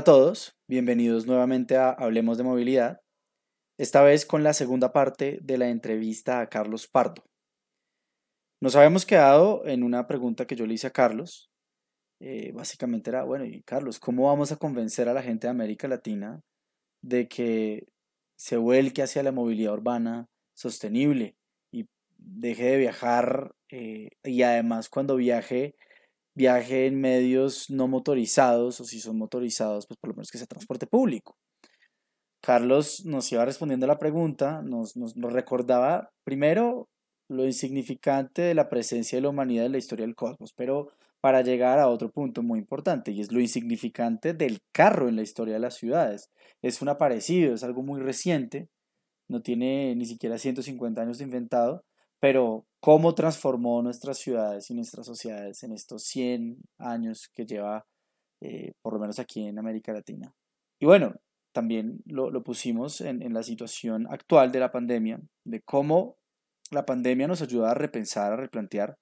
Hola a todos, bienvenidos nuevamente a Hablemos de Movilidad, esta vez con la segunda parte de la entrevista a Carlos Pardo. Nos habíamos quedado en una pregunta que yo le hice a Carlos. Eh, básicamente era, bueno, y Carlos, ¿cómo vamos a convencer a la gente de América Latina de que se vuelque hacia la movilidad urbana sostenible y deje de viajar eh, y además cuando viaje viaje en medios no motorizados o si son motorizados, pues por lo menos que sea transporte público. Carlos nos iba respondiendo a la pregunta, nos, nos, recordaba primero lo insignificante de la presencia de la humanidad en la historia del cosmos, pero para llegar a otro punto muy importante y es lo insignificante del carro en la historia de las ciudades. Es un aparecido, es algo muy reciente, no tiene ni siquiera 150 años de inventado, pero cómo transformó nuestras ciudades y nuestras sociedades en estos 100 años que lleva, eh, por lo menos aquí en América Latina. Y bueno, también lo, pusimos en, la situación actual de la pandemia, de cómo la pandemia nos ayuda a repensar, a replantear,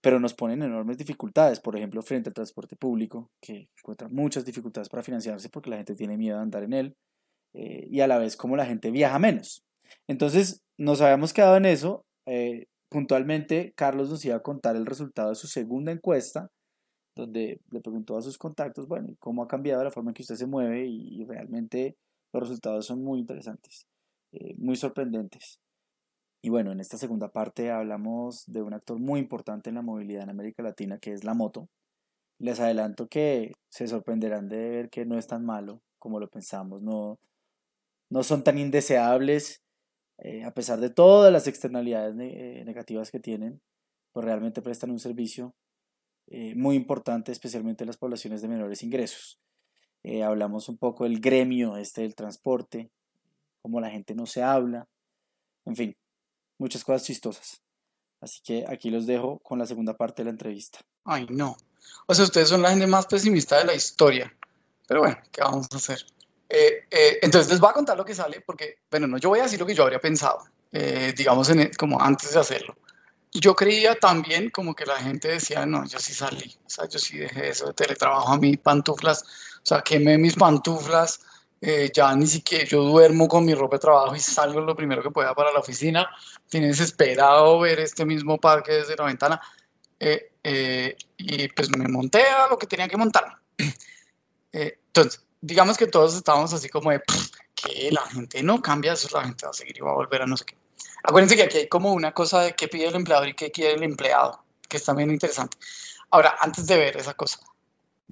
pero nos pone en enormes dificultades, por ejemplo, frente al transporte público, que encuentra muchas dificultades para financiarse porque la gente tiene miedo de andar en él, eh, y a la vez cómo la gente viaja menos. Entonces, nos habíamos quedado en eso, eh, puntualmente, Carlos nos iba a contar el resultado de su segunda encuesta, donde le preguntó a sus contactos, bueno, cómo ha cambiado la forma en que usted se mueve y, realmente los resultados son muy interesantes, eh, muy sorprendentes. Y bueno, en esta segunda parte hablamos de un actor muy importante en la movilidad en América Latina, que es la moto. Les adelanto que se sorprenderán de ver que no es tan malo como lo pensamos, no, no son tan indeseables eh, a pesar de todas las externalidades eh, negativas que tienen, pues realmente prestan un servicio eh, muy importante, especialmente en las poblaciones de menores ingresos. hablamos un poco del gremio este del transporte, cómo la gente no se habla, en fin, muchas cosas chistosas. Así que aquí los dejo con la segunda parte de la entrevista. Ay, no. O sea, ustedes son la gente más pesimista de la historia. Pero bueno, ¿qué vamos a hacer? Eh, eh, entonces les voy a contar lo que sale, porque, bueno, no, yo voy a decir lo que yo habría pensado, eh, digamos, en, como antes de hacerlo. Yo creía también como que la gente decía, no, yo sí salí, o sea, yo sí dejé eso de teletrabajo a mis pantuflas, o sea, quemé mis pantuflas, ya ni siquiera yo duermo con mi ropa de trabajo y salgo lo primero que pueda para la oficina. Tienes desesperado ver este mismo parque desde la ventana. y pues me monté a lo que tenía que montar. entonces, digamos que todos estábamos así como de que la gente no cambia, eso la gente va a seguir y va a volver a no sé qué. Acuérdense que aquí hay como una cosa de qué pide el empleador y qué quiere el empleado, que es también interesante. Ahora, antes de ver esa cosa,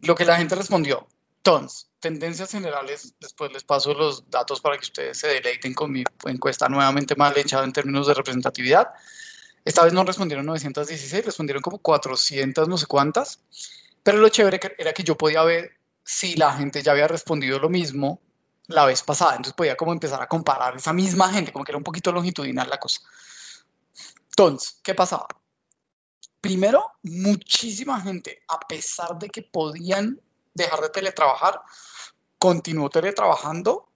lo que la gente respondió, tons, tendencias generales, después les paso los datos para que ustedes se deleiten con mi encuesta nuevamente mal hecha en términos de representatividad. Esta vez no respondieron 916, respondieron como 400 no sé cuántas, pero lo chévere era que yo podía ver si la gente ya había respondido lo mismo la vez pasada. Entonces podía como empezar a comparar esa misma gente, como que era un poquito longitudinal la cosa. Entonces, ¿qué pasaba? Primero, muchísima gente, a pesar de que podían dejar de teletrabajar, continuó teletrabajando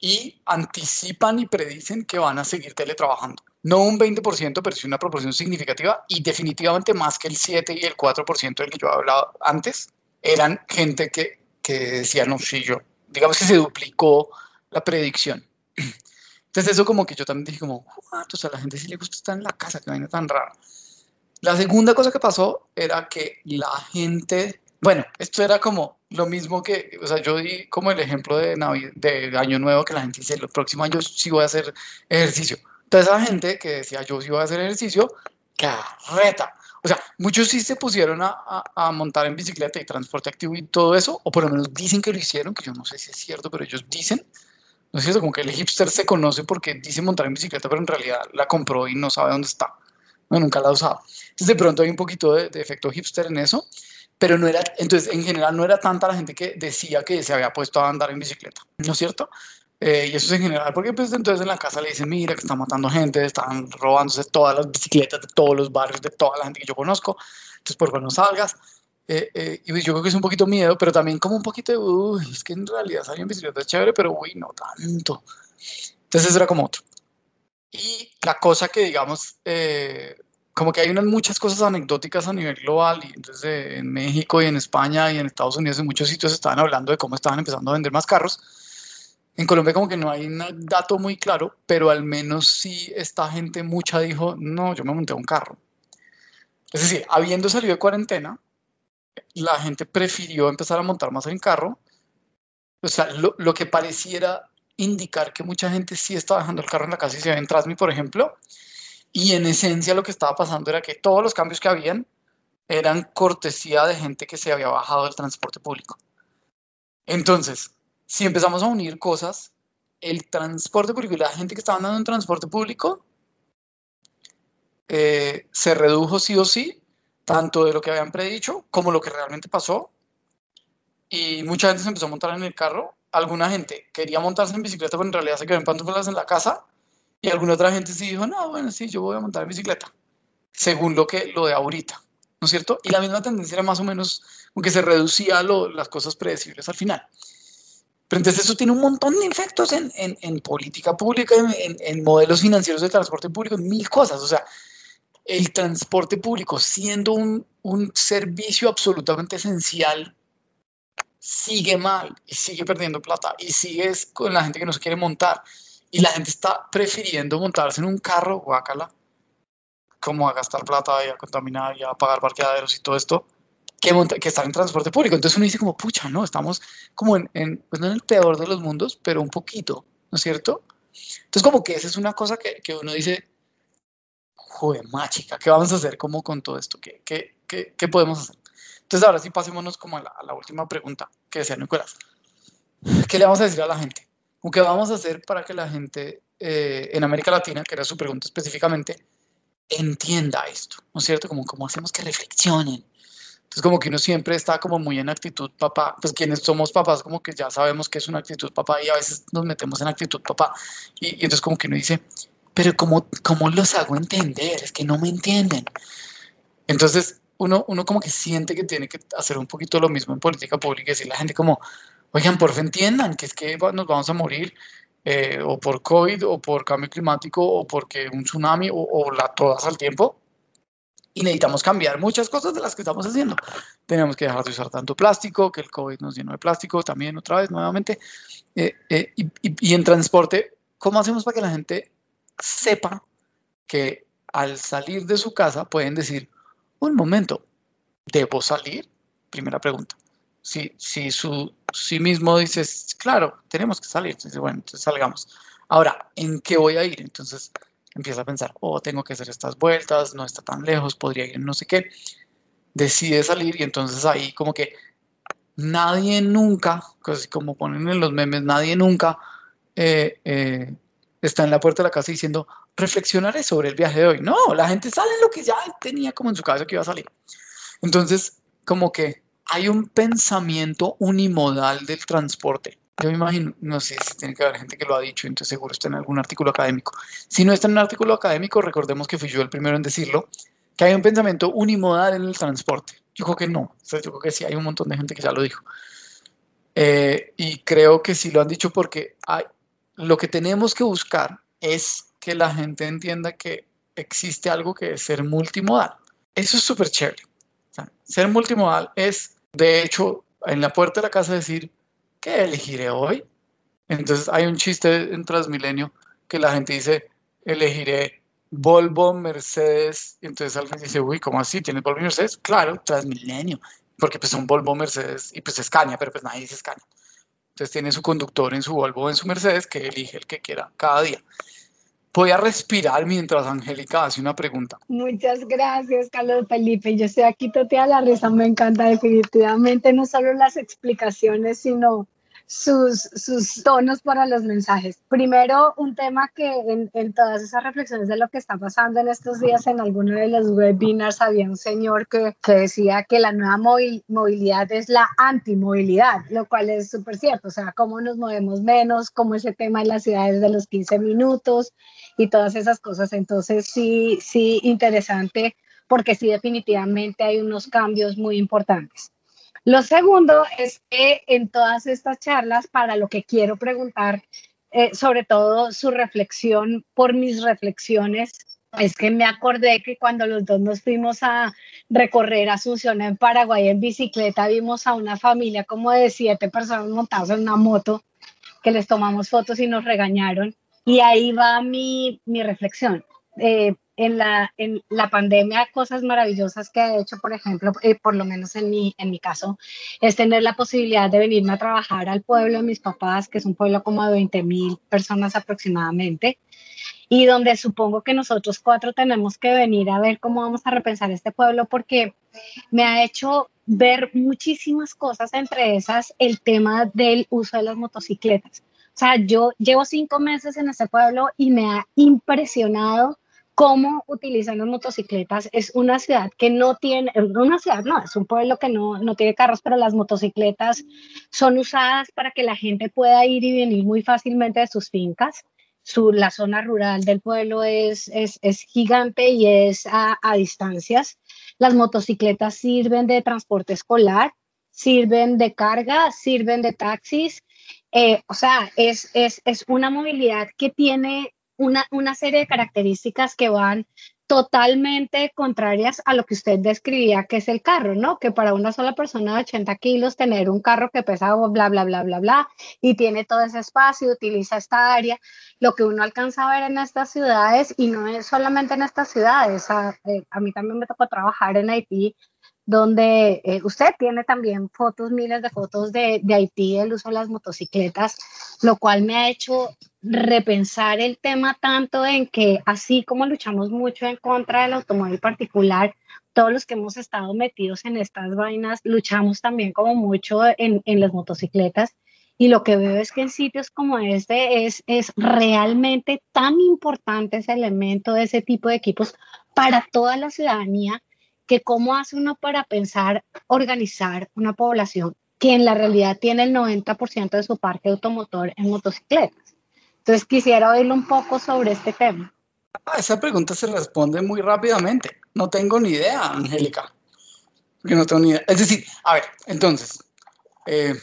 y anticipan y predicen que van a seguir teletrabajando. No un 20%, pero sí una proporción significativa y definitivamente más que el 7 y el 4% del que yo hablado antes eran gente que, que decía, no, sí, yo, digamos que se duplicó la predicción. Entonces eso como que yo también dije como, o sea, la gente sí le gusta estar en la casa, que vaina tan rara. La segunda cosa que pasó era que la gente, bueno, esto era como lo mismo que, o sea, yo di como el ejemplo de, de Año Nuevo que la gente dice, el próximo año sí voy a hacer ejercicio. Entonces la gente que decía, yo sí voy a hacer ejercicio, carreta. O sea, muchos sí se pusieron a, montar en bicicleta y transporte activo y todo eso, o por lo menos dicen que lo hicieron, que yo no sé si es cierto, pero ellos dicen, no es cierto, como que el hipster se conoce porque dice montar en bicicleta, pero en realidad la compró y no sabe dónde está. No, nunca la ha usado. Entonces de pronto hay un poquito de, de efecto hipster en eso, pero no era, entonces en general no era tanta la gente que decía que se había puesto a andar en bicicleta, ¿no es cierto? Eh, y eso es en general, porque pues entonces en la casa le dicen, mira, que están matando gente, están robándose todas las bicicletas de todos los barrios, de toda la gente que yo conozco, entonces por favor no salgas. Eh, eh, y pues, yo creo que es un poquito miedo, pero también como un poquito de, uy, es que en realidad salir en bicicleta chévere, pero uy, no tanto. Entonces eso era como otro. Y la cosa que, digamos, como que hay unas muchas cosas anecdóticas a nivel global, y entonces en México y en España y en Estados Unidos en muchos sitios estaban hablando de cómo estaban empezando a vender más carros. En Colombia como que no hay un dato muy claro, pero al menos sí esta gente mucha dijo, no, yo me monté a un carro. Es decir, habiendo salido de cuarentena, la gente prefirió empezar a montar más en carro. O sea, lo, que pareciera indicar que mucha gente sí estaba dejando el carro en la casa y se ve en Trasmi, por ejemplo, y en esencia lo que estaba pasando era que todos los cambios que habían eran cortesía de gente que se había bajado del transporte público. Entonces, si empezamos a unir cosas, el transporte público y la gente que estaba andando en transporte público eh, se redujo sí o sí, tanto de lo que habían predicho como lo que realmente pasó. Y mucha gente se empezó a montar en el carro. Alguna gente quería montarse en bicicleta, pero en realidad se quedó en pantuflas en la casa y alguna otra gente sí dijo, no, bueno, sí, yo voy a montar en bicicleta, según lo, que, lo de ahorita, ¿no es cierto? Y la misma tendencia era más o menos, aunque se reducía lo, las cosas predecibles al final. Pero entonces eso tiene un montón de efectos en, en, en política pública, en, modelos financieros de transporte público, en mil cosas. O sea, el transporte público siendo un, un servicio absolutamente esencial, sigue mal y sigue perdiendo plata y sigue con la gente que no se quiere montar y la gente está prefiriendo montarse en un carro, guácala, como a gastar plata y a contaminar y a pagar parqueaderos y todo esto, que, que estar en transporte público. Entonces uno dice como, pucha, no, estamos como en, en, pues no en el peor de los mundos, pero un poquito, ¿no es cierto? Entonces como que esa es una cosa que, que uno dice, joder, mágica, ¿qué vamos a hacer como con todo esto? ¿Qué, qué, qué, qué podemos hacer? Entonces ahora sí pasémonos como a la, a la última pregunta que decía Nicolás. ¿Qué le vamos a decir a la gente? ¿Qué vamos a hacer para que la gente eh, en América Latina, que era su pregunta específicamente, entienda esto? ¿No es cierto? Como cómo hacemos que reflexionen. Entonces, como que uno siempre está como muy en actitud papá. Pues quienes somos papás, como que ya sabemos que es una actitud papá y a veces nos metemos en actitud papá. Y, entonces como que uno dice, pero ¿cómo, ¿cómo los hago entender? Es que no me entienden. Entonces, uno, uno como que siente que tiene que hacer un poquito lo mismo en política pública y decirle a la gente como, oigan, por fin entiendan que es que nos vamos a morir eh, o por COVID o por cambio climático o porque un tsunami o la, todas al tiempo. Y necesitamos cambiar muchas cosas de las que estamos haciendo. Tenemos que dejar de usar tanto plástico, que el COVID nos llenó de plástico también otra vez, nuevamente. Eh, eh, y, y, y en transporte, ¿cómo hacemos para que la gente sepa que al salir de su casa pueden decir, un momento, ¿debo salir? Primera pregunta si, si su sí mismo dices, claro, tenemos que salir, entonces, bueno, entonces salgamos. Ahora, ¿en qué voy a ir? Entonces empieza a pensar, oh, tengo que hacer estas vueltas, no está tan lejos, podría ir no sé qué. Decide salir y entonces ahí como que nadie nunca, como ponen en los memes, nadie nunca eh, eh, está en la puerta de la casa diciendo, reflexionaré sobre el viaje de hoy. No, la gente sale lo que ya tenía como en su cabeza que iba a salir. Entonces, como que hay un pensamiento unimodal del transporte. Yo me imagino, no sé si tiene que haber gente que lo ha dicho, entonces seguro está en algún artículo académico. Si no está en un artículo académico, recordemos que fui yo el primero en decirlo, que hay un pensamiento unimodal en el transporte. Yo creo que no, o sea, yo creo que sí, hay un montón de gente que ya lo dijo. Eh, y creo que sí lo han dicho porque hay, lo que tenemos que buscar es que la gente entienda que existe algo que es ser multimodal. Eso es súper chévere. O sea, ser multimodal es de hecho, en la puerta de la casa decir, ¿qué elegiré hoy? Entonces hay un chiste en Transmilenio que la gente dice, elegiré Volvo, Mercedes. Entonces alguien dice, uy, ¿cómo así? ¿Tienes Volvo y Mercedes? Claro, Transmilenio. Porque pues son Volvo, Mercedes y pues Scania, pero pues nadie dice Scania. Entonces tiene su conductor en su Volvo en su Mercedes que elige el que quiera cada día. Voy a respirar mientras Angélica hace una pregunta. Muchas gracias, Carlos Felipe. Yo estoy aquí totea la risa, me encanta definitivamente no solo las explicaciones, sino sus, tonos para los mensajes. Primero, un tema que en, todas esas reflexiones de lo que está pasando en estos días, en alguno de los webinars había un señor que, que decía que la nueva movilidad es la antimovilidad, lo cual es súper cierto. O sea, cómo nos movemos menos, cómo ese tema en las ciudades de los 15 minutos y todas esas cosas. Entonces, sí, sí, interesante, porque sí, definitivamente hay unos cambios muy importantes. Lo segundo es que en todas estas charlas, para lo que quiero preguntar, eh, sobre todo su reflexión por mis reflexiones es que me acordé que cuando los dos nos fuimos a recorrer Asunción en Paraguay en bicicleta, vimos a una familia como de siete personas montadas en una moto, que les tomamos fotos y nos regañaron. Y ahí va mi, mi reflexión. Eh, en, la, en la pandemia, cosas maravillosas que he hecho, por ejemplo, eh, por lo menos en mi, en mi caso, es tener la posibilidad de venirme a trabajar al pueblo de mis papás, que es un pueblo como de 20 mil personas aproximadamente y donde supongo que nosotros cuatro tenemos que venir a ver cómo vamos a repensar este pueblo porque me ha hecho ver muchísimas cosas, entre esas el tema del uso de las motocicletas. O sea, yo llevo cinco meses en este pueblo y me ha impresionado cómo utilizan las motocicletas. Es una ciudad que no tiene, una ciudad no, es un pueblo que no, no tiene carros, pero las motocicletas son usadas para que la gente pueda ir y venir muy fácilmente de sus fincas la zona rural del pueblo es, es, gigante y es a, distancias. Las motocicletas sirven de transporte escolar, sirven de carga, sirven de taxis. Eh, o sea, es, es, es, una movilidad que tiene una, una serie de características que van totalmente contrarias a lo que usted describía que es el carro, ¿no? Que para una sola persona de 80 kilos tener un carro que pesa bla, bla, bla, bla, bla, y tiene todo ese espacio, utiliza esta área, lo que uno alcanza a ver en estas ciudades, y no es solamente en estas ciudades, a, eh, mí también me tocó trabajar en Haití, donde eh, usted tiene también fotos, miles de fotos de, Haití, el uso de las motocicletas, lo cual me ha hecho repensar el tema tanto en que así como luchamos mucho en contra del automóvil particular, todos los que hemos estado metidos en estas vainas luchamos también como mucho en, en las motocicletas. Y lo que veo es que en sitios como este es, es realmente tan importante ese elemento de ese tipo de equipos para toda la ciudadanía que cómo hace uno para pensar, organizar una población que en la realidad tiene el 90% de su parque automotor en motocicletas. Entonces quisiera oírlo un poco sobre este tema. Ah, esa pregunta se responde muy rápidamente. No tengo ni idea, Angélica. Porque no tengo ni idea. Es decir, a ver, entonces, eh,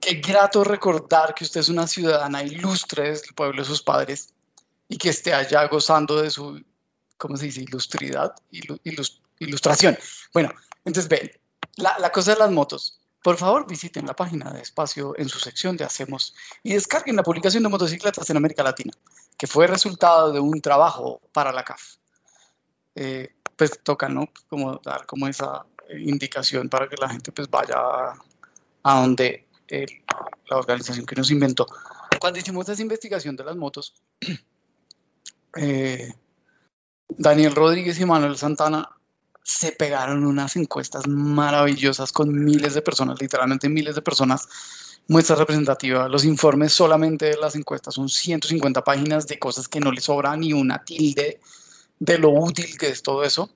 qué grato recordar que usted es una ciudadana ilustre del pueblo de sus padres y que esté allá gozando de su, ¿cómo se dice? Ilustridad, ilustración. Bueno, entonces ven, la, la cosa de las motos. Por favor, visiten la página de Espacio en su sección de Hacemos y descarguen la publicación de motocicletas en América Latina, que fue resultado de un trabajo para la CAF. Eh, pues toca, ¿no? Como dar como esa indicación para que la gente pues vaya a, donde eh, la organización que nos inventó. Cuando hicimos esa investigación de las motos, eh, Daniel Rodríguez y Manuel Santana se pegaron unas encuestas maravillosas con miles de personas, literalmente miles de personas, muestra representativa. Los informes solamente de las encuestas son 150 páginas de cosas que no le sobra ni una tilde de lo útil que es todo eso.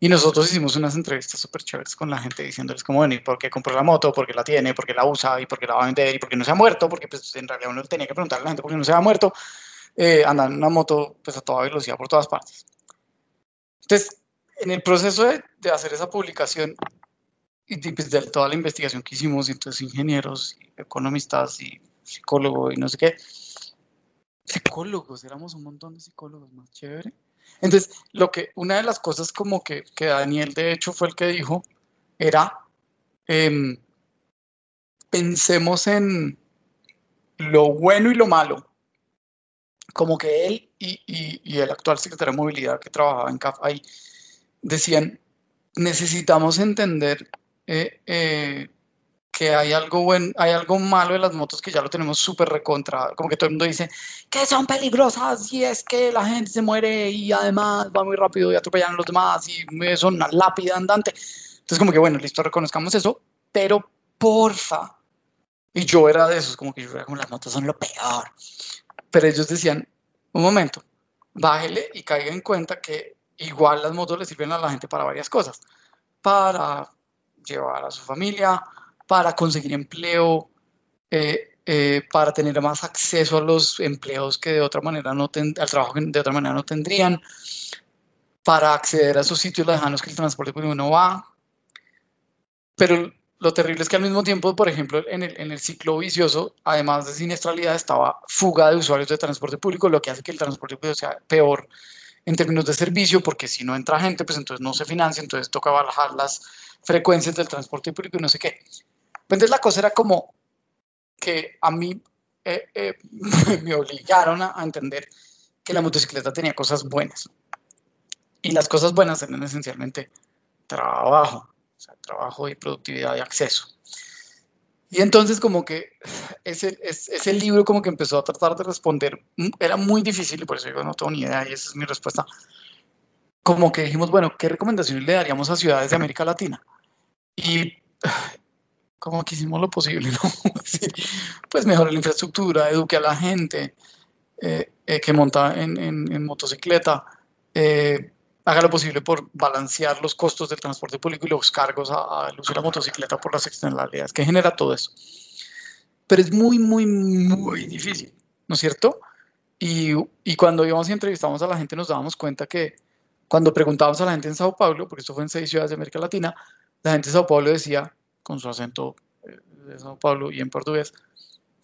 Y nosotros hicimos unas entrevistas súper chéveres con la gente diciéndoles cómo venir, por qué compró la moto, por qué la tiene, por qué la usa y por qué la va a vender y por qué no se ha muerto, porque pues en realidad uno tenía que preguntarle a la gente por qué no se ha muerto. Eh, andan en una moto pues a toda velocidad por todas partes. Entonces, en el proceso de, hacer esa publicación y pues, de toda la investigación que hicimos, entonces ingenieros, economistas y psicólogos y no sé qué, psicólogos, éramos un montón de psicólogos, más chévere. Entonces, lo que, una de las cosas como que, que Daniel de hecho fue el que dijo, era, em, pensemos en lo bueno y lo malo. Como que él y, y, y el actual secretario de movilidad que trabajaba en CAF ahí, decían, necesitamos entender eh, eh, que hay algo, bueno, hay algo malo de las motos que ya lo tenemos súper recontra, como que todo el mundo dice que son peligrosas y es que la gente se muere y además va muy rápido y atropellan a los demás y son una lápida andante. Entonces como que bueno, listo, reconozcamos eso, pero porfa, y yo era de esos, como que yo era como las motos son lo peor, pero ellos decían, un momento, bájele y caiga en cuenta que igual las motos le sirven a la gente para varias cosas, para llevar a su familia, para conseguir empleo, eh, eh, para tener más acceso a los empleos que de otra manera no al trabajo que de otra manera no tendrían, para acceder a esos sitios lejanos que el transporte público no va. Pero lo terrible es que al mismo tiempo, por ejemplo, en el, en el ciclo vicioso, además de siniestralidad, estaba fuga de usuarios de transporte público, lo que hace que el transporte público sea peor en términos de servicio, porque si no entra gente, pues entonces no se financia, entonces toca bajar las frecuencias del transporte público y no sé qué. Pues entonces la cosa era como que a mí eh, eh, me obligaron a, entender que la motocicleta tenía cosas buenas. Y las cosas buenas eran esencialmente trabajo, trabajo y productividad y acceso. Y entonces como que ese, ese libro como que empezó a tratar de responder, mm, era muy difícil y por eso yo no tengo ni idea y esa es mi respuesta. Como que dijimos, bueno, ¿qué recomendaciones le daríamos a ciudades de América Latina? Y como que hicimos lo posible, ¿no? pues mejor la infraestructura, eduque a la gente eh, eh, que monta en, en, motocicleta, eh, haga lo posible por balancear los costos del transporte público y los cargos al uso de la motocicleta por las externalidades que genera todo eso. Pero es muy, muy, muy difícil, ¿no es cierto? Y, y cuando íbamos y entrevistamos a la gente nos dábamos cuenta que cuando preguntábamos a la gente en Sao Paulo, porque esto fue en seis ciudades de América Latina, la gente de Sao Paulo decía, con su acento eh, de Sao Paulo y en portugués,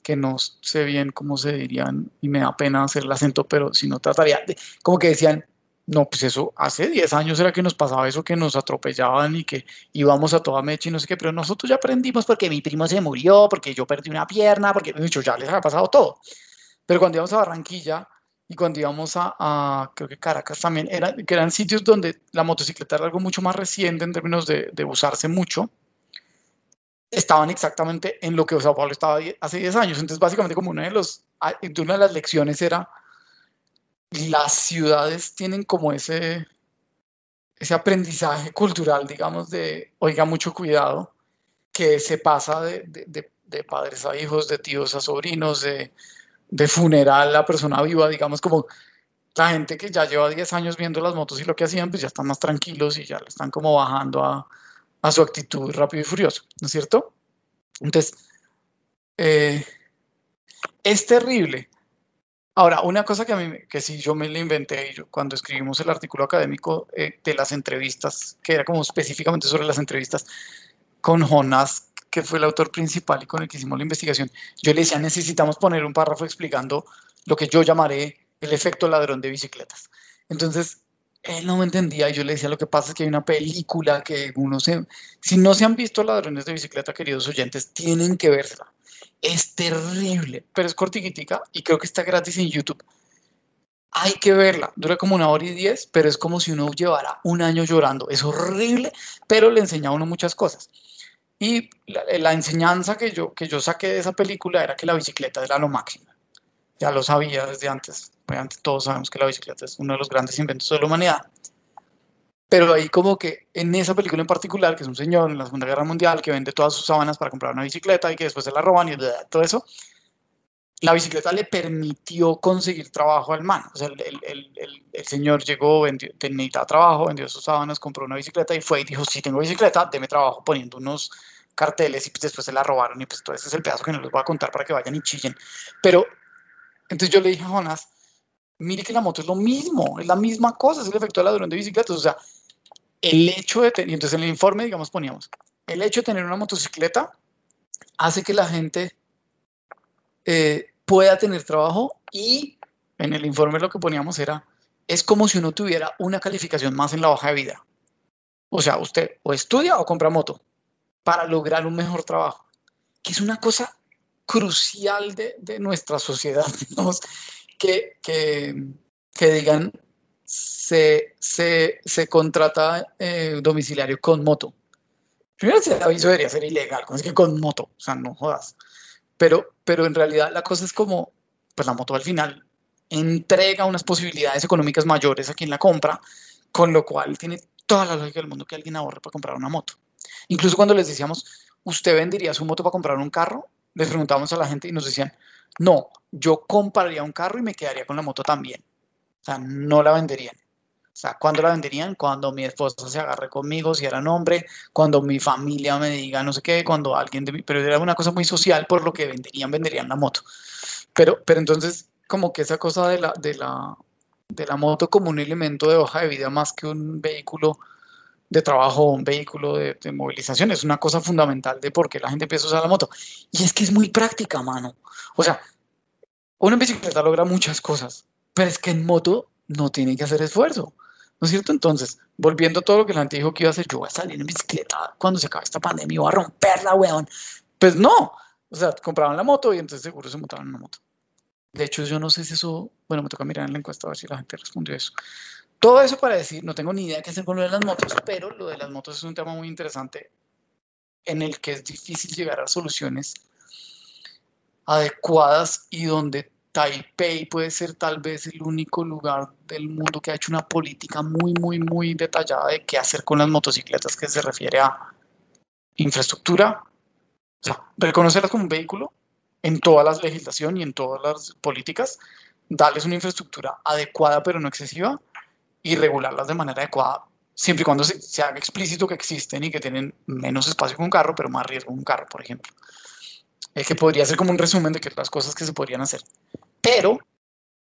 que no sé bien cómo se dirían y me da pena hacer el acento, pero si no trataría, de, como que decían, no, pues eso, hace 10 años era que nos pasaba eso, que nos atropellaban y que íbamos a toda mecha y no sé qué, pero nosotros ya aprendimos porque mi primo se murió, porque yo perdí una pierna, porque mucho ya les había pasado todo. Pero cuando íbamos a Barranquilla y cuando íbamos a, creo que Caracas también, eran, que eran sitios donde la motocicleta era algo mucho más reciente en términos de, de usarse mucho, estaban exactamente en lo que Sao Paulo estaba hace 10 años. Entonces, básicamente, como una de, los, una de las lecciones era, las ciudades tienen como ese, ese aprendizaje cultural, digamos, de, oiga, mucho cuidado, que se pasa de, de, de padres a hijos, de tíos a sobrinos, de, funeral a persona viva, digamos, como la gente que ya lleva 10 años viendo las motos y lo que hacían, pues ya están más tranquilos y ya le están como bajando a, a su actitud rápido y furioso, ¿no es cierto? Entonces, eh, es terrible. Ahora, una cosa que a mí, sí yo me la inventé yo, cuando escribimos el artículo académico eh, de las entrevistas, que era como específicamente sobre las entrevistas con Jonas, que fue el autor principal y con el que hicimos la investigación, yo le decía, necesitamos poner un párrafo explicando lo que yo llamaré el efecto ladrón de bicicletas. Entonces, él no me entendía y yo le decía, lo que pasa es que hay una película que uno se... Si no se han visto Ladrones de Bicicleta, queridos oyentes, tienen que verla. Es terrible, pero es cortiquitica y creo que está gratis en YouTube. Hay que verla, dura como una hora y diez, pero es como si uno llevara un año llorando. Es horrible, pero le enseña a uno muchas cosas. Y la, enseñanza que yo, que yo saqué de esa película era que la bicicleta era lo máximo. Ya lo sabía desde antes, todos sabemos que la bicicleta es uno de los grandes inventos de la humanidad. Pero ahí como que en esa película en particular, que es un señor en la Segunda Guerra Mundial que vende todas sus sábanas para comprar una bicicleta y que después se la roban y todo eso, la bicicleta le permitió conseguir trabajo al man. O sea, el, el, el, el señor llegó, vendió, necesitaba trabajo, vendió sus sábanas, compró una bicicleta y fue y dijo, sí tengo bicicleta, deme trabajo poniendo unos carteles y pues después se la robaron y pues todo ese es el pedazo que no les voy a contar para que vayan y chillen. Pero entonces yo le dije a Jonas, mire que la moto es lo mismo, es la misma cosa, es el efecto del ladrón de bicicletas. O sea, el hecho de tener, entonces en el informe, digamos, poníamos, el hecho de tener una motocicleta hace que la gente eh, pueda tener trabajo y en el informe lo que poníamos era, es como si uno tuviera una calificación más en la hoja de vida. O sea, usted o estudia o compra moto para lograr un mejor trabajo, que es una cosa crucial de, de nuestra sociedad, que, que, digan se, se, se contrata eh, domiciliario con moto. Primero, ese aviso debería ser ilegal, como es que con moto, o sea, no jodas. Pero, pero en realidad la cosa es como, pues la moto al final entrega unas posibilidades económicas mayores a quien la compra, con lo cual tiene toda la lógica del mundo que alguien ahorre para comprar una moto. Incluso cuando les decíamos, ¿usted vendería su moto para comprar un carro? Les preguntábamos a la gente y nos decían, no, yo compraría un carro y me quedaría con la moto también. O sea, no la venderían. O sea, ¿cuándo la venderían? Cuando mi esposa se agarre conmigo, si era hombre, cuando mi familia me diga no sé qué, cuando alguien de. Pero era una cosa muy social, por lo que venderían, venderían la moto. Pero, pero entonces, como que esa cosa de la, de la, de la moto como un elemento de hoja de vida más que un vehículo de trabajo un vehículo de, de, movilización. Es una cosa fundamental de por qué la gente empieza a usar la moto. Y es que es muy práctica, mano. O sea, en bicicleta logra muchas cosas, pero es que en moto no tiene que hacer esfuerzo. ¿No es cierto? Entonces, volviendo a todo lo que la gente dijo que iba a hacer, yo voy a salir en bicicleta cuando se acabe esta pandemia voy a romperla, weón. Pues no. O sea, compraban la moto y entonces seguro se montaban en una moto. De hecho, yo no sé si eso, bueno, me toca mirar en la encuesta a ver si la gente respondió eso. Todo eso para decir, no tengo ni idea qué hacer con lo de las motos, pero lo de las motos es un tema muy interesante en el que es difícil llegar a soluciones adecuadas y donde Taipei puede ser tal vez el único lugar del mundo que ha hecho una política muy, muy, muy detallada de qué hacer con las motocicletas que se refiere a infraestructura, o sea, reconocerlas como un vehículo en toda la legislación y en todas las políticas, darles una infraestructura adecuada pero no excesiva y regularlas de manera adecuada, siempre y cuando se, haga explícito que existen y que tienen menos espacio que un carro, pero más riesgo que un carro, por ejemplo. Es que podría ser como un resumen de que las cosas que se podrían hacer. Pero,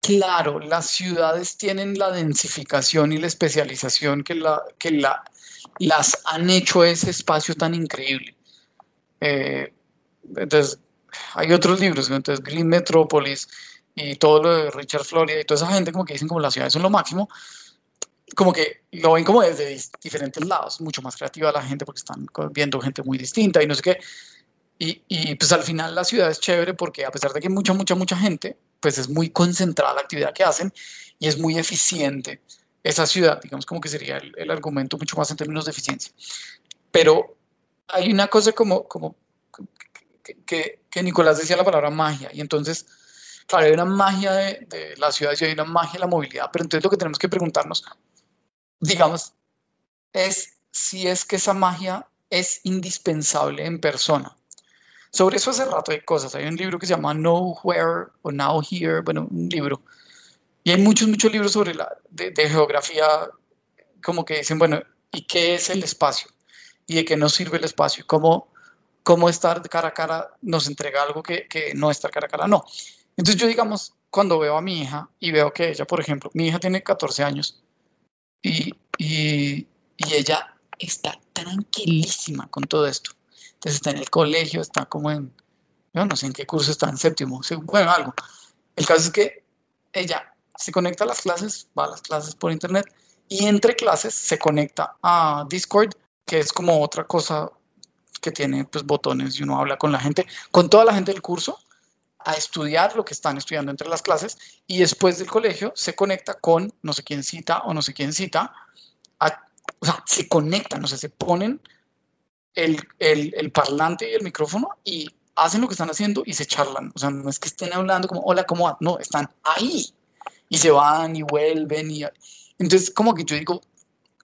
claro, las ciudades tienen la densificación y la especialización que, la, que la, las han hecho ese espacio tan increíble. Eh, entonces, hay otros libros, entonces Green Metropolis y todo lo de Richard Florida y toda esa gente como que dicen como las ciudades son lo máximo, como que lo ven como desde diferentes lados, mucho más creativa la gente porque están viendo gente muy distinta y no sé qué. Y, y, pues al final la ciudad es chévere porque a pesar de que mucha, mucha, mucha gente, pues es muy concentrada la actividad que hacen y es muy eficiente esa ciudad, digamos como que sería el, el argumento mucho más en términos de eficiencia. Pero hay una cosa como, como que, que, Nicolás decía la palabra magia y entonces, claro, hay una magia de, de la ciudad y hay una magia de la movilidad, pero entonces lo que tenemos que preguntarnos, digamos, es si es que esa magia es indispensable en persona. Sobre eso hace rato hay cosas. Hay un libro que se llama Nowhere o Now Here, bueno, un libro. Y hay muchos, muchos libros sobre la, de, geografía, como que dicen, bueno, ¿y qué es el espacio? ¿Y de qué nos sirve el espacio? ¿Cómo, cómo estar cara a cara nos entrega algo que, que no estar cara a cara no? Entonces yo, digamos, cuando veo a mi hija y veo que ella, por ejemplo, mi hija tiene 14 años y, y, ella está tranquilísima con todo esto. Entonces está en el colegio, está como en, yo no sé en qué curso está, en séptimo, bueno, algo. El caso es que ella se conecta a las clases, va a las clases por internet y entre clases se conecta a Discord, que es como otra cosa que tiene pues botones y uno habla con la gente, con toda la gente del curso, a estudiar lo que están estudiando entre las clases y después del colegio se conecta con no sé quién cita o no sé quién cita o sea, se conectan, o sea, se ponen el, el, parlante y el micrófono y hacen lo que están haciendo y se charlan. O sea, no es que estén hablando como, hola, ¿cómo va? No, están ahí y se van y vuelven. Y... Entonces, como que yo digo,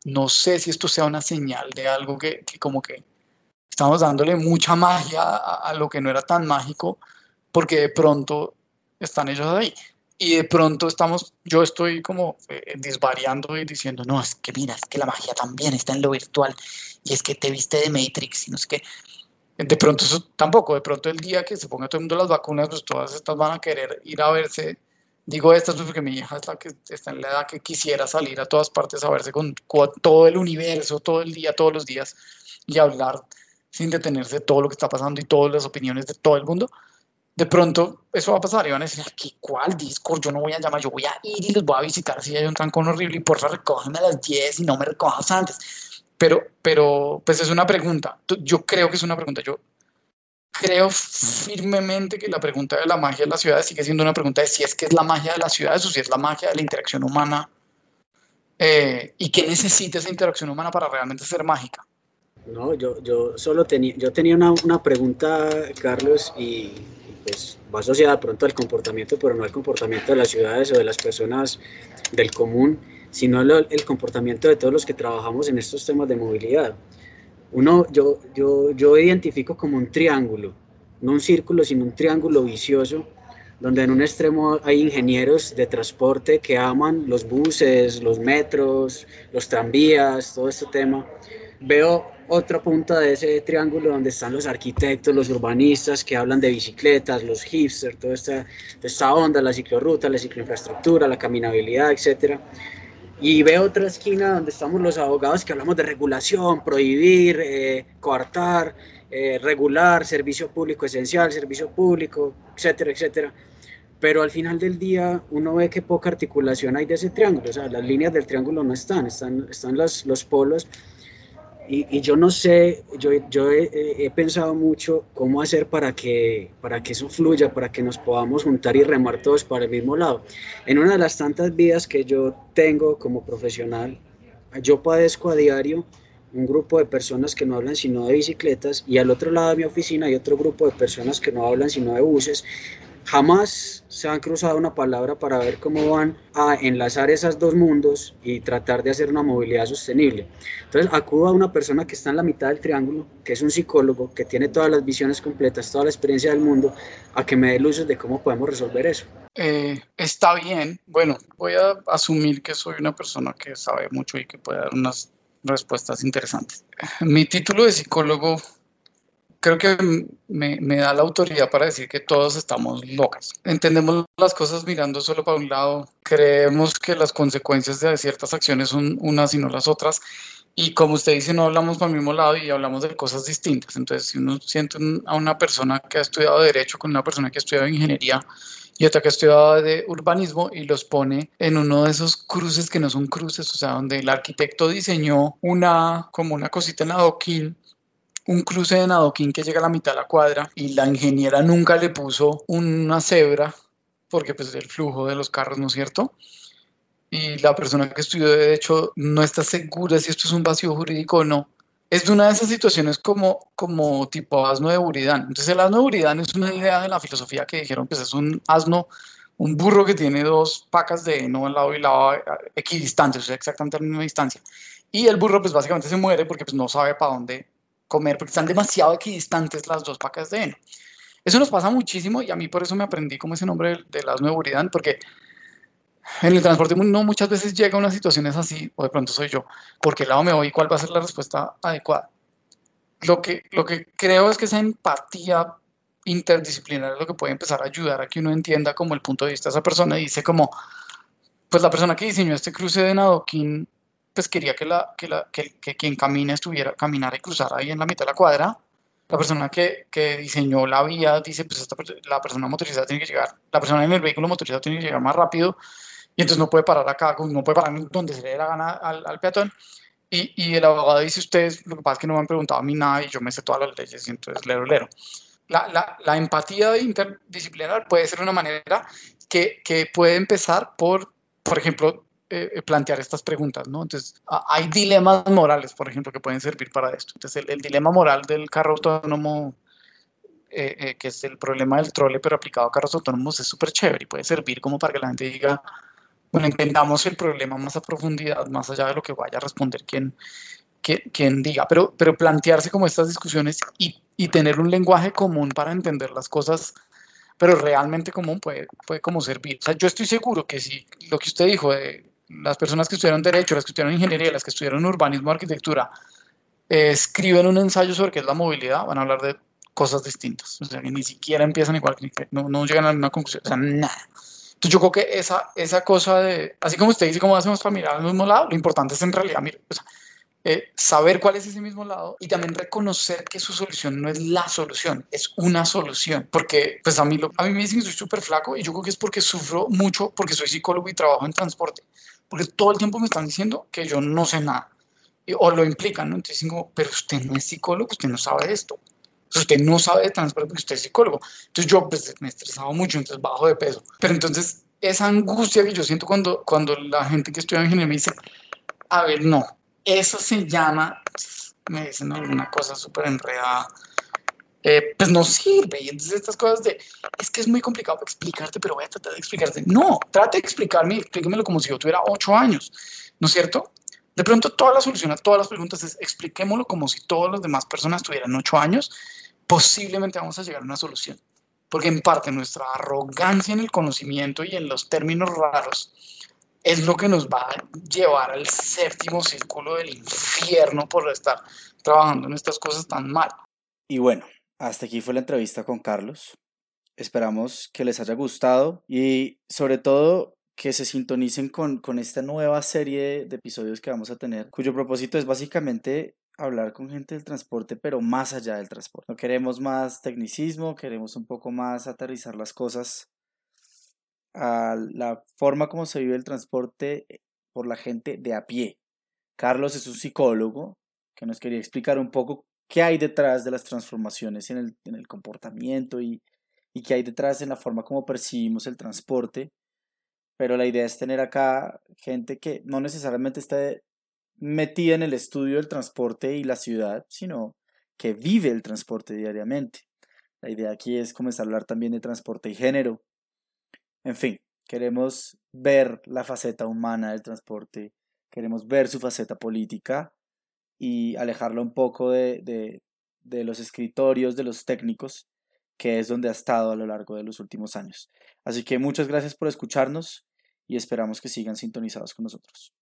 no sé si esto sea una señal de algo que, que como que estamos dándole mucha magia a, a, lo que no era tan mágico porque de pronto están ellos ahí y de pronto estamos, yo estoy como eh, disvariando y diciendo, no, es que mira, es que la magia también está en lo virtual y es que te viste de Matrix y no sé qué. De pronto eso tampoco, de pronto el día que se ponga todo el mundo las vacunas, pues todas estas van a querer ir a verse. Digo estas porque mi hija está, que está en la edad que quisiera salir a todas partes a verse con, con todo el universo, todo el día, todos los días y hablar sin detenerse de todo lo que está pasando y todas las opiniones de todo el mundo de pronto eso va a pasar y van a decir, aquí, ¿cuál Discord? Yo no voy a llamar, yo voy a ir y los voy a visitar si hay un trancón horrible y porfa, recógeme a las 10 y no me recojas antes. Pero, pero, pues es una pregunta. Yo creo que es una pregunta. Yo creo firmemente que la pregunta de la magia de las ciudades sigue siendo una pregunta de si es que es la magia de las ciudades o si es la magia de la interacción humana eh, y qué necesita esa interacción humana para realmente ser mágica. No, yo, yo solo tenía, yo tenía una, una pregunta, Carlos, y pues va asociada pronto al comportamiento, pero no al comportamiento de las ciudades o de las personas del común, sino el, el comportamiento de todos los que trabajamos en estos temas de movilidad. Uno, yo, yo, yo identifico como un triángulo, no un círculo, sino un triángulo vicioso, donde en un extremo hay ingenieros de transporte que aman los buses, los metros, los tranvías, todo este tema. Veo otra punta de ese triángulo donde están los arquitectos, los urbanistas que hablan de bicicletas, los hipsters, toda esta, esta onda, la ciclorruta, la cicloinfraestructura, la caminabilidad, etc. Y veo otra esquina donde estamos los abogados que hablamos de regulación, prohibir, eh, coartar, eh, regular, servicio público esencial, servicio público, etcétera, etcétera. pero al final del día uno ve que poca articulación hay de ese triángulo, o sea, las líneas del triángulo no están, están, están los, los polos. Y, yo no sé, yo, yo he, he, pensado mucho cómo hacer para que, para que eso fluya, para que nos podamos juntar y remar todos para el mismo lado. En una de las tantas vidas que yo tengo como profesional, yo padezco a diario un grupo de personas que no hablan sino de bicicletas y al otro lado de mi oficina hay otro grupo de personas que no hablan sino de buses. Jamás se han cruzado una palabra para ver cómo van a enlazar esos dos mundos y tratar de hacer una movilidad sostenible. Entonces acudo a una persona que está en la mitad del triángulo, que es un psicólogo, que tiene todas las visiones completas, toda la experiencia del mundo, a que me dé luces de cómo podemos resolver eso. Eh, está bien. Bueno, voy a asumir que soy una persona que sabe mucho y que puede dar unas respuestas interesantes. Mi título de psicólogo creo que me, me, da la autoridad para decir que todos estamos locas. Entendemos las cosas mirando solo para un lado, creemos que las consecuencias de ciertas acciones son unas y no las otras, y como usted dice, no hablamos para el mismo lado y hablamos de cosas distintas. Entonces, si uno siente a una persona que ha estudiado Derecho con una persona que ha estudiado Ingeniería, y otra que ha estudiado de urbanismo y los pone en uno de esos cruces que no son cruces, o sea, donde el arquitecto diseñó una, como una cosita en adoquín, un cruce en adoquín que llega a la mitad de la cuadra y la ingeniera nunca le puso una cebra porque pues el flujo de los carros, ¿no es cierto? Y la persona que estudió de derecho no está segura si esto es un vacío jurídico o no es de una de esas situaciones como, como tipo asno de Buridán. Entonces el asno de Buridán es una idea de la filosofía que dijeron, pues es un asno, un burro que tiene dos pacas de no al lado y lado equidistantes, o sea, exactamente a la misma distancia. Y el burro pues básicamente se muere porque pues no sabe para dónde comer, porque están demasiado equidistantes las dos pacas de heno. Eso nos pasa muchísimo y a mí por eso me aprendí como ese nombre del, del asno de porque en el transporte no muchas veces llega a unas situaciones así, o de pronto soy yo, ¿por qué lado me voy y cuál va a ser la respuesta adecuada? Lo que, lo que creo es que esa empatía interdisciplinar es lo que puede empezar a ayudar a que uno entienda como el punto de vista de esa persona y dice como, pues la persona que diseñó este cruce de Nadoquín, pues quería que, la, que, la, que, que quien camine estuviera, caminara y cruzara ahí en la mitad de la cuadra, la persona que, diseñó la vía dice, pues esta, la persona motorizada tiene que llegar, la persona en el vehículo motorizado tiene que llegar más rápido y entonces no puede parar acá, no puede parar donde se le dé la gana al, al peatón. Y, y, el abogado dice, ustedes, lo que pasa es que no me han preguntado a mí nada y yo me sé todas las leyes y entonces lero, lero. La, la, la empatía interdisciplinar puede ser una manera que, que puede empezar por, por ejemplo, eh, plantear estas preguntas, ¿no? Entonces, hay dilemas morales, por ejemplo, que pueden servir para esto. Entonces, el, el dilema moral del carro autónomo, eh, eh, que es el problema del trole, pero aplicado a carros autónomos, es súper chévere y puede servir como para que la gente diga, bueno, entendamos el problema más a profundidad, más allá de lo que vaya a responder quien, quien, quien diga, pero, pero plantearse como estas discusiones y, y, tener un lenguaje común para entender las cosas, pero realmente común puede, puede como servir. O sea, yo estoy seguro que si lo que usted dijo de las personas que estudiaron Derecho, las que estudiaron Ingeniería, las que estudiaron Urbanismo, Arquitectura, eh, escriben un ensayo sobre qué es la movilidad, van a hablar de cosas distintas. O sea, que ni siquiera empiezan igual, no, no llegan a una conclusión, o sea, nada. Entonces yo creo que esa, esa cosa de, así como usted dice, cómo hacemos para mirar al mismo lado, lo importante es en realidad mire, o sea, eh, saber cuál es ese mismo lado y también reconocer que su solución no es la solución, es una solución. Porque pues a mí, lo, a mí me dicen que soy súper flaco y yo creo que es porque sufro mucho porque soy psicólogo y trabajo en transporte. Porque todo el tiempo me están diciendo que yo no sé nada. Y, o lo implican, ¿no? Entonces digo, pero usted no es psicólogo, usted no sabe esto. usted no sabe de transporte porque usted es psicólogo. Entonces yo pues, me estresaba mucho, entonces bajo de peso. Pero entonces esa angustia que yo siento cuando, cuando la gente que estudia ingeniería me dice, a ver, no, eso se llama, me dicen alguna cosa súper enredada, eh, pues no sirve. Y entonces estas cosas de, es que es muy complicado explicarte, pero voy a tratar de explicarte. No, trate de explicarme explíquemelo como si yo tuviera ocho años, ¿no es cierto? De pronto toda la solución a todas las preguntas es expliquémoslo como si todas las demás personas tuvieran ocho años, posiblemente vamos a llegar a una solución. Porque en parte nuestra arrogancia en el conocimiento y en los términos raros es lo que nos va a llevar al séptimo círculo del infierno por estar trabajando en estas cosas tan mal. Y bueno, hasta aquí fue la entrevista con Carlos. Esperamos que les haya gustado y sobre todo que se sintonicen con, con esta nueva serie de episodios que vamos a tener, cuyo propósito es básicamente hablar con gente del transporte, pero más allá del transporte. No queremos más tecnicismo, queremos un poco más aterrizar las cosas a la forma como se vive el transporte por la gente de a pie. Carlos es un psicólogo que nos quería explicar un poco qué hay detrás de las transformaciones en el, en el comportamiento y, y qué hay detrás en la forma como percibimos el transporte. Pero la idea es tener acá gente que no necesariamente esté metida en el estudio del transporte y la ciudad, sino que vive el transporte diariamente. La idea aquí es comenzar a hablar también de transporte y género. En fin, queremos ver la faceta humana del transporte, queremos ver su faceta política y alejarlo un poco de, de, de los escritorios, de los técnicos, que es donde ha estado a lo largo de los últimos años. Así que muchas gracias por escucharnos y esperamos que sigan sintonizados con nosotros.